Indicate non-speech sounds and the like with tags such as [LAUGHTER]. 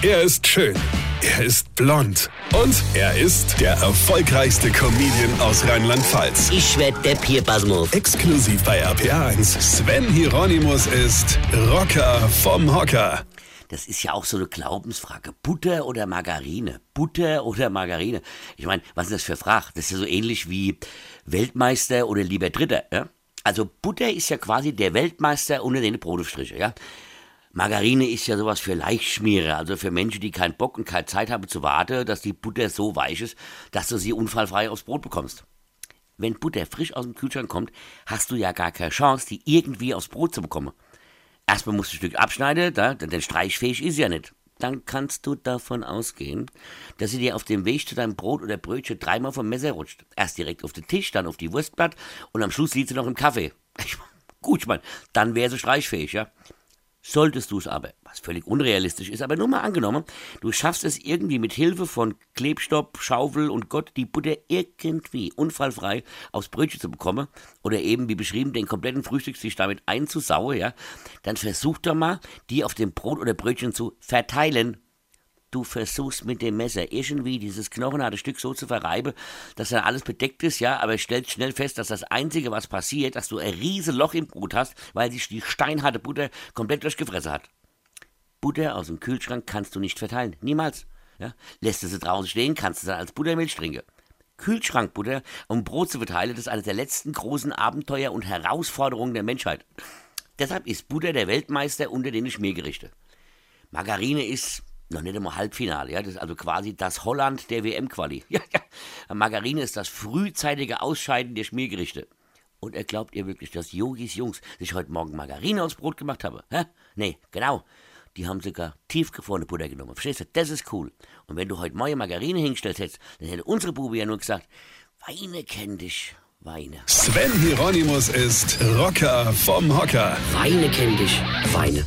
Er ist schön. Er ist blond. Und er ist der erfolgreichste Comedian aus Rheinland-Pfalz. Ich werd der Pierpasmus. Exklusiv bei RPA1. Sven Hieronymus ist Rocker vom Hocker. Das ist ja auch so eine Glaubensfrage. Butter oder Margarine? Butter oder Margarine? Ich meine, was ist das für Frage? Das ist ja so ähnlich wie Weltmeister oder lieber Dritter, ja? Also Butter ist ja quasi der Weltmeister unter den Brotaufstriche, ja? Margarine ist ja sowas für Leichtschmierer, also für Menschen, die keinen Bock und keine Zeit haben zu warten, dass die Butter so weich ist, dass du sie unfallfrei aufs Brot bekommst. Wenn Butter frisch aus dem Kühlschrank kommt, hast du ja gar keine Chance, die irgendwie aufs Brot zu bekommen. Erstmal musst du ein Stück abschneiden, da, denn streichfähig ist sie ja nicht. Dann kannst du davon ausgehen, dass sie dir auf dem Weg zu deinem Brot oder Brötchen dreimal vom Messer rutscht. Erst direkt auf den Tisch, dann auf die Wurstblatt und am Schluss liegt sie noch im Kaffee. Ich, gut, ich meine, dann wäre sie streichfähig, ja. Solltest du es aber, was völlig unrealistisch ist, aber nur mal angenommen, du schaffst es irgendwie mit Hilfe von Klebstopp, Schaufel und Gott die Butter irgendwie unfallfrei aufs Brötchen zu bekommen oder eben wie beschrieben den kompletten Frühstückstisch damit einzusauen, ja, dann versuch doch mal, die auf dem Brot oder Brötchen zu verteilen du versuchst mit dem Messer irgendwie dieses knochenharte Stück so zu verreiben, dass dann alles bedeckt ist, ja, aber stellst schnell fest, dass das Einzige, was passiert, dass du ein riesen Loch im Brot hast, weil sich die steinharte Butter komplett durchgefressen hat. Butter aus dem Kühlschrank kannst du nicht verteilen, niemals. Ja? Lässt du sie draußen stehen, kannst du sie als Buttermilch trinken. Kühlschrankbutter, um Brot zu verteilen, das ist eines der letzten großen Abenteuer und Herausforderungen der Menschheit. Deshalb ist Butter der Weltmeister unter den Schmiergerichte. Margarine ist noch nicht einmal Halbfinale, ja. Das ist also quasi das Holland der WM-Quali. [LAUGHS] Ja, ja. Margarine ist das frühzeitige Ausscheiden der Schmiergerichte. Und er glaubt ihr wirklich, dass Yogis Jungs sich heute Morgen Margarine aufs Brot gemacht haben? Hä? Nee, genau. Die haben sogar tiefgefrorene Butter genommen. Verstehst du? Das ist cool. Und wenn du heute neue Margarine hingestellt hättest, dann hätte unsere Bube ja nur gesagt, Weine kenn dich, Weine. Sven Hieronymus ist Rocker vom Hocker. Weine kenn dich, Weine.